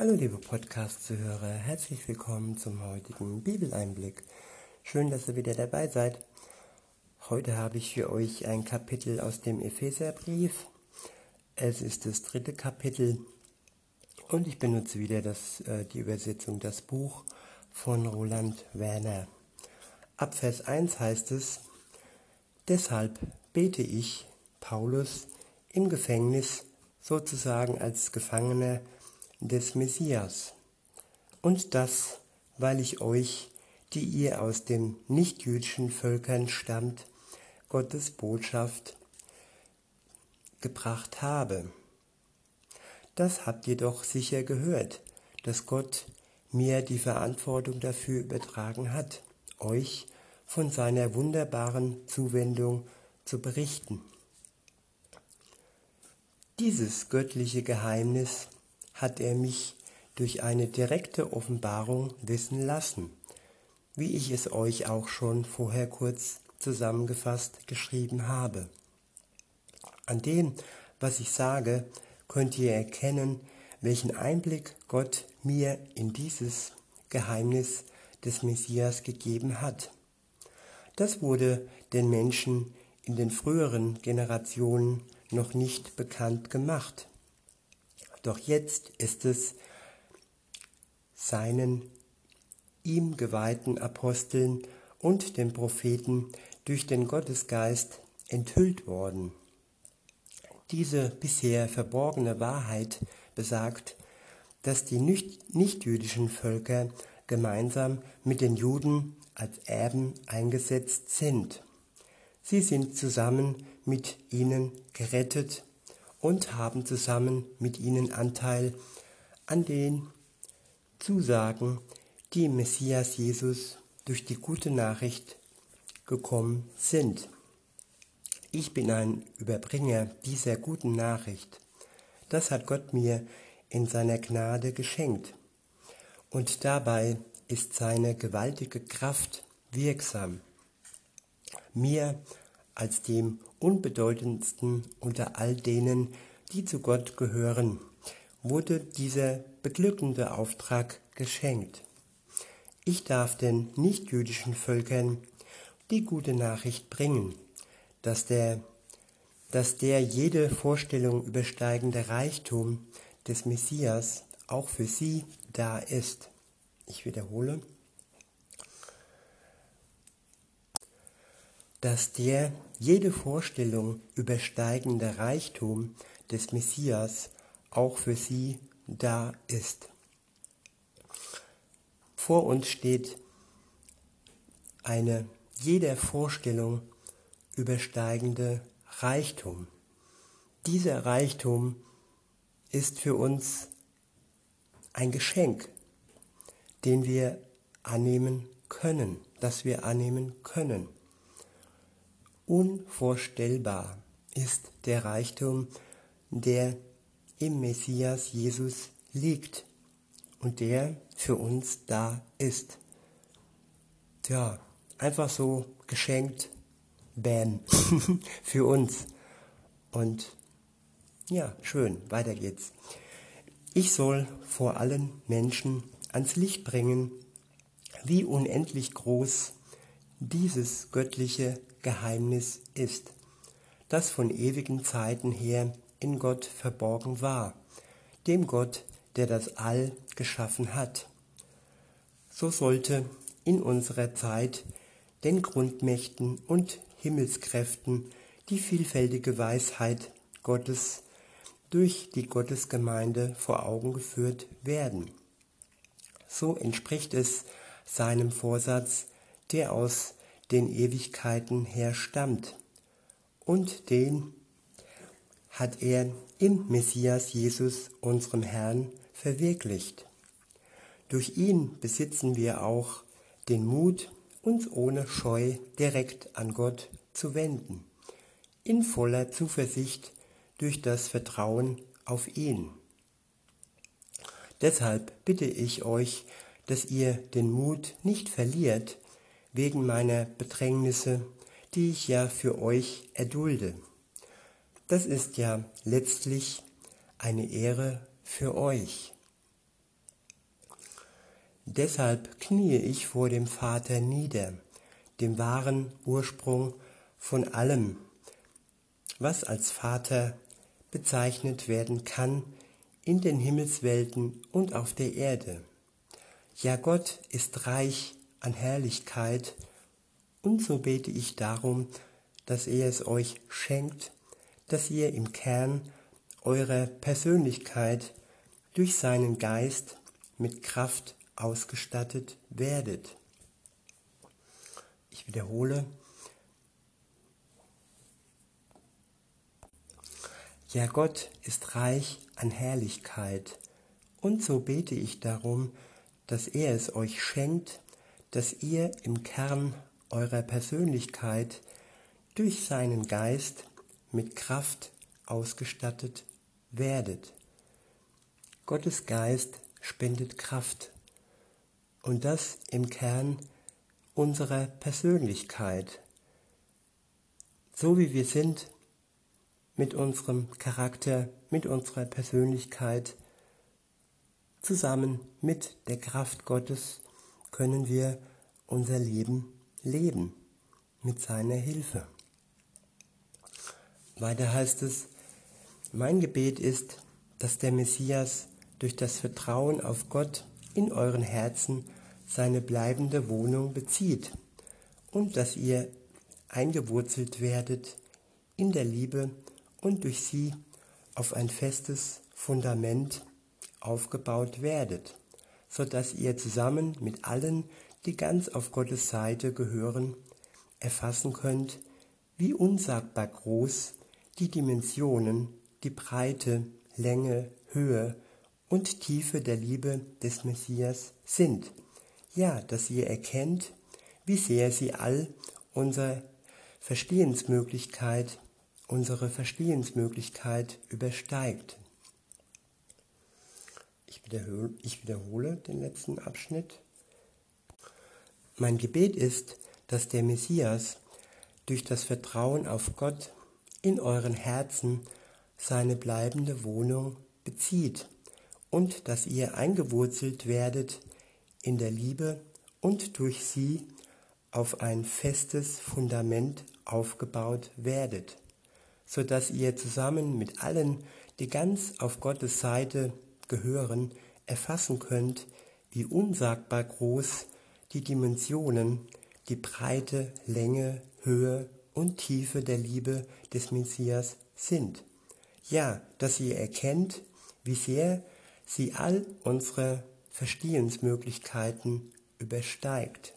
Hallo liebe Podcast-Zuhörer, herzlich willkommen zum heutigen Bibeleinblick. Schön, dass ihr wieder dabei seid. Heute habe ich für euch ein Kapitel aus dem Epheserbrief. Es ist das dritte Kapitel und ich benutze wieder das, äh, die Übersetzung Das Buch von Roland Werner. Ab Vers 1 heißt es, Deshalb bete ich, Paulus, im Gefängnis sozusagen als Gefangener des Messias. Und das, weil ich euch, die ihr aus den nichtjüdischen Völkern stammt, Gottes Botschaft gebracht habe. Das habt ihr doch sicher gehört, dass Gott mir die Verantwortung dafür übertragen hat, euch von seiner wunderbaren Zuwendung zu berichten. Dieses göttliche Geheimnis hat er mich durch eine direkte Offenbarung wissen lassen, wie ich es euch auch schon vorher kurz zusammengefasst geschrieben habe. An dem, was ich sage, könnt ihr erkennen, welchen Einblick Gott mir in dieses Geheimnis des Messias gegeben hat. Das wurde den Menschen in den früheren Generationen noch nicht bekannt gemacht. Doch jetzt ist es seinen ihm geweihten Aposteln und den Propheten durch den Gottesgeist enthüllt worden. Diese bisher verborgene Wahrheit besagt, dass die nichtjüdischen Völker gemeinsam mit den Juden als Erben eingesetzt sind. Sie sind zusammen mit ihnen gerettet und haben zusammen mit ihnen Anteil an den Zusagen, die Messias Jesus durch die gute Nachricht gekommen sind. Ich bin ein Überbringer dieser guten Nachricht. Das hat Gott mir in seiner Gnade geschenkt. Und dabei ist seine gewaltige Kraft wirksam. Mir als dem unbedeutendsten unter all denen, die zu Gott gehören, wurde dieser beglückende Auftrag geschenkt. Ich darf den nichtjüdischen Völkern die gute Nachricht bringen, dass der, dass der jede Vorstellung übersteigende Reichtum des Messias auch für sie da ist. Ich wiederhole, dass der jede Vorstellung übersteigende Reichtum des Messias auch für sie da ist. Vor uns steht eine jeder Vorstellung übersteigende Reichtum. Dieser Reichtum ist für uns ein Geschenk, den wir annehmen können, das wir annehmen können. Unvorstellbar ist der Reichtum, der im Messias Jesus liegt und der für uns da ist. Tja, einfach so geschenkt, bam, für uns. Und ja, schön, weiter geht's. Ich soll vor allen Menschen ans Licht bringen, wie unendlich groß dieses göttliche Geheimnis ist, das von ewigen Zeiten her in Gott verborgen war, dem Gott, der das All geschaffen hat. So sollte in unserer Zeit den Grundmächten und Himmelskräften die vielfältige Weisheit Gottes durch die Gottesgemeinde vor Augen geführt werden. So entspricht es seinem Vorsatz, der aus den Ewigkeiten her stammt. Und den hat er im Messias Jesus, unserem Herrn, verwirklicht. Durch ihn besitzen wir auch den Mut, uns ohne Scheu direkt an Gott zu wenden, in voller Zuversicht durch das Vertrauen auf ihn. Deshalb bitte ich euch, dass ihr den Mut nicht verliert, wegen meiner Bedrängnisse, die ich ja für euch erdulde. Das ist ja letztlich eine Ehre für euch. Deshalb kniee ich vor dem Vater nieder, dem wahren Ursprung von allem, was als Vater bezeichnet werden kann in den Himmelswelten und auf der Erde. Ja, Gott ist reich an Herrlichkeit, und so bete ich darum, dass er es euch schenkt, dass ihr im Kern eurer Persönlichkeit durch seinen Geist mit Kraft ausgestattet werdet. Ich wiederhole, Ja, Gott ist reich an Herrlichkeit, und so bete ich darum, dass er es euch schenkt, dass ihr im Kern eurer Persönlichkeit durch seinen Geist mit Kraft ausgestattet werdet. Gottes Geist spendet Kraft und das im Kern unserer Persönlichkeit. So wie wir sind, mit unserem Charakter, mit unserer Persönlichkeit, zusammen mit der Kraft Gottes können wir unser Leben leben mit seiner Hilfe. Weiter heißt es, mein Gebet ist, dass der Messias durch das Vertrauen auf Gott in euren Herzen seine bleibende Wohnung bezieht und dass ihr eingewurzelt werdet in der Liebe und durch sie auf ein festes Fundament aufgebaut werdet, so dass ihr zusammen mit allen, die ganz auf Gottes Seite gehören, erfassen könnt, wie unsagbar groß die Dimensionen, die Breite, Länge, Höhe und Tiefe der Liebe des Messias sind. Ja, dass ihr erkennt, wie sehr sie all unsere Verstehensmöglichkeit unsere Verstehensmöglichkeit übersteigt. Ich wiederhole, ich wiederhole den letzten Abschnitt. Mein Gebet ist, dass der Messias durch das Vertrauen auf Gott in euren Herzen seine bleibende Wohnung bezieht und dass ihr eingewurzelt werdet in der Liebe und durch sie auf ein festes Fundament aufgebaut werdet so dass ihr zusammen mit allen, die ganz auf Gottes Seite gehören, erfassen könnt, wie unsagbar groß die Dimensionen, die Breite, Länge, Höhe und Tiefe der Liebe des Messias sind. Ja, dass ihr erkennt, wie sehr sie all unsere Verstehensmöglichkeiten übersteigt.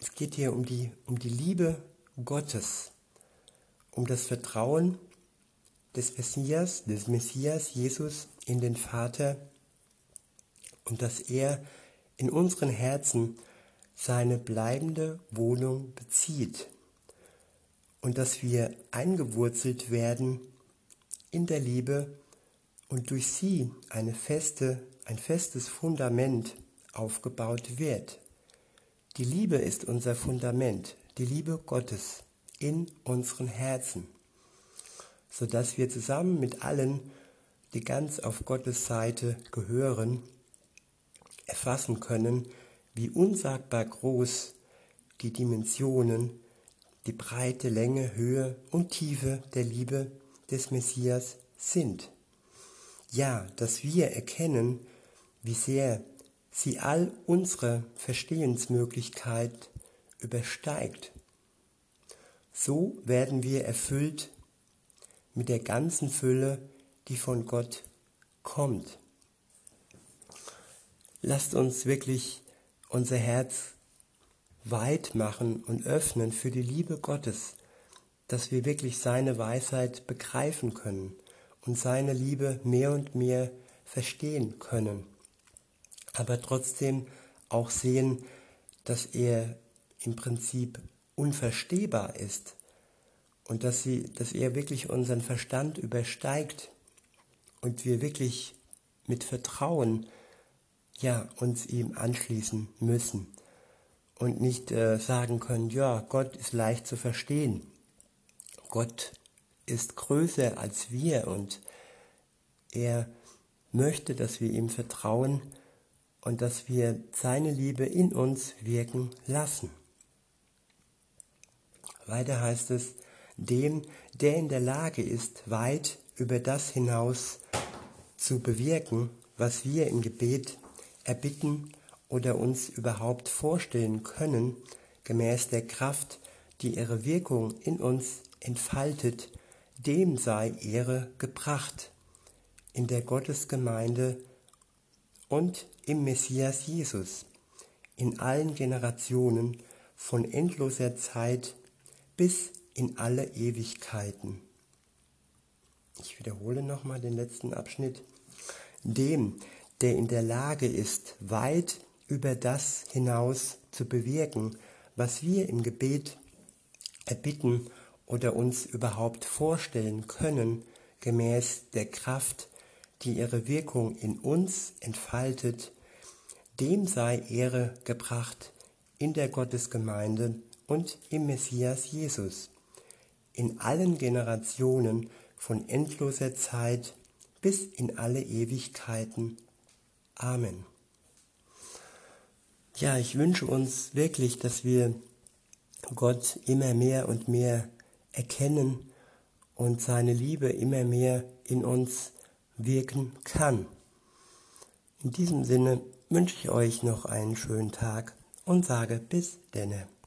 Es geht hier um die, um die Liebe Gottes, um das Vertrauen des Messias, des Messias Jesus in den Vater und dass er in unseren Herzen seine bleibende Wohnung bezieht und dass wir eingewurzelt werden in der Liebe und durch sie eine feste, ein festes Fundament aufgebaut wird. Die Liebe ist unser Fundament, die Liebe Gottes in unseren Herzen, sodass wir zusammen mit allen, die ganz auf Gottes Seite gehören, erfassen können, wie unsagbar groß die Dimensionen, die Breite, Länge, Höhe und Tiefe der Liebe des Messias sind. Ja, dass wir erkennen, wie sehr sie all unsere Verstehensmöglichkeit übersteigt. So werden wir erfüllt mit der ganzen Fülle, die von Gott kommt. Lasst uns wirklich unser Herz weit machen und öffnen für die Liebe Gottes, dass wir wirklich seine Weisheit begreifen können und seine Liebe mehr und mehr verstehen können, aber trotzdem auch sehen, dass er im Prinzip unverstehbar ist und dass, sie, dass er wirklich unseren Verstand übersteigt und wir wirklich mit Vertrauen ja, uns ihm anschließen müssen und nicht äh, sagen können, ja, Gott ist leicht zu verstehen. Gott ist größer als wir und er möchte, dass wir ihm vertrauen und dass wir seine Liebe in uns wirken lassen. Weiter heißt es, dem, der in der Lage ist, weit über das hinaus zu bewirken, was wir im Gebet erbitten oder uns überhaupt vorstellen können, gemäß der Kraft, die ihre Wirkung in uns entfaltet, dem sei Ehre gebracht. In der Gottesgemeinde und im Messias Jesus, in allen Generationen von endloser Zeit bis in alle Ewigkeiten. Ich wiederhole nochmal den letzten Abschnitt. Dem, der in der Lage ist, weit über das hinaus zu bewirken, was wir im Gebet erbitten oder uns überhaupt vorstellen können, gemäß der Kraft, die ihre Wirkung in uns entfaltet, dem sei Ehre gebracht in der Gottesgemeinde und im Messias Jesus, in allen Generationen von endloser Zeit bis in alle Ewigkeiten. Amen. Ja, ich wünsche uns wirklich, dass wir Gott immer mehr und mehr erkennen und seine Liebe immer mehr in uns wirken kann. In diesem Sinne wünsche ich euch noch einen schönen Tag und sage bis denne.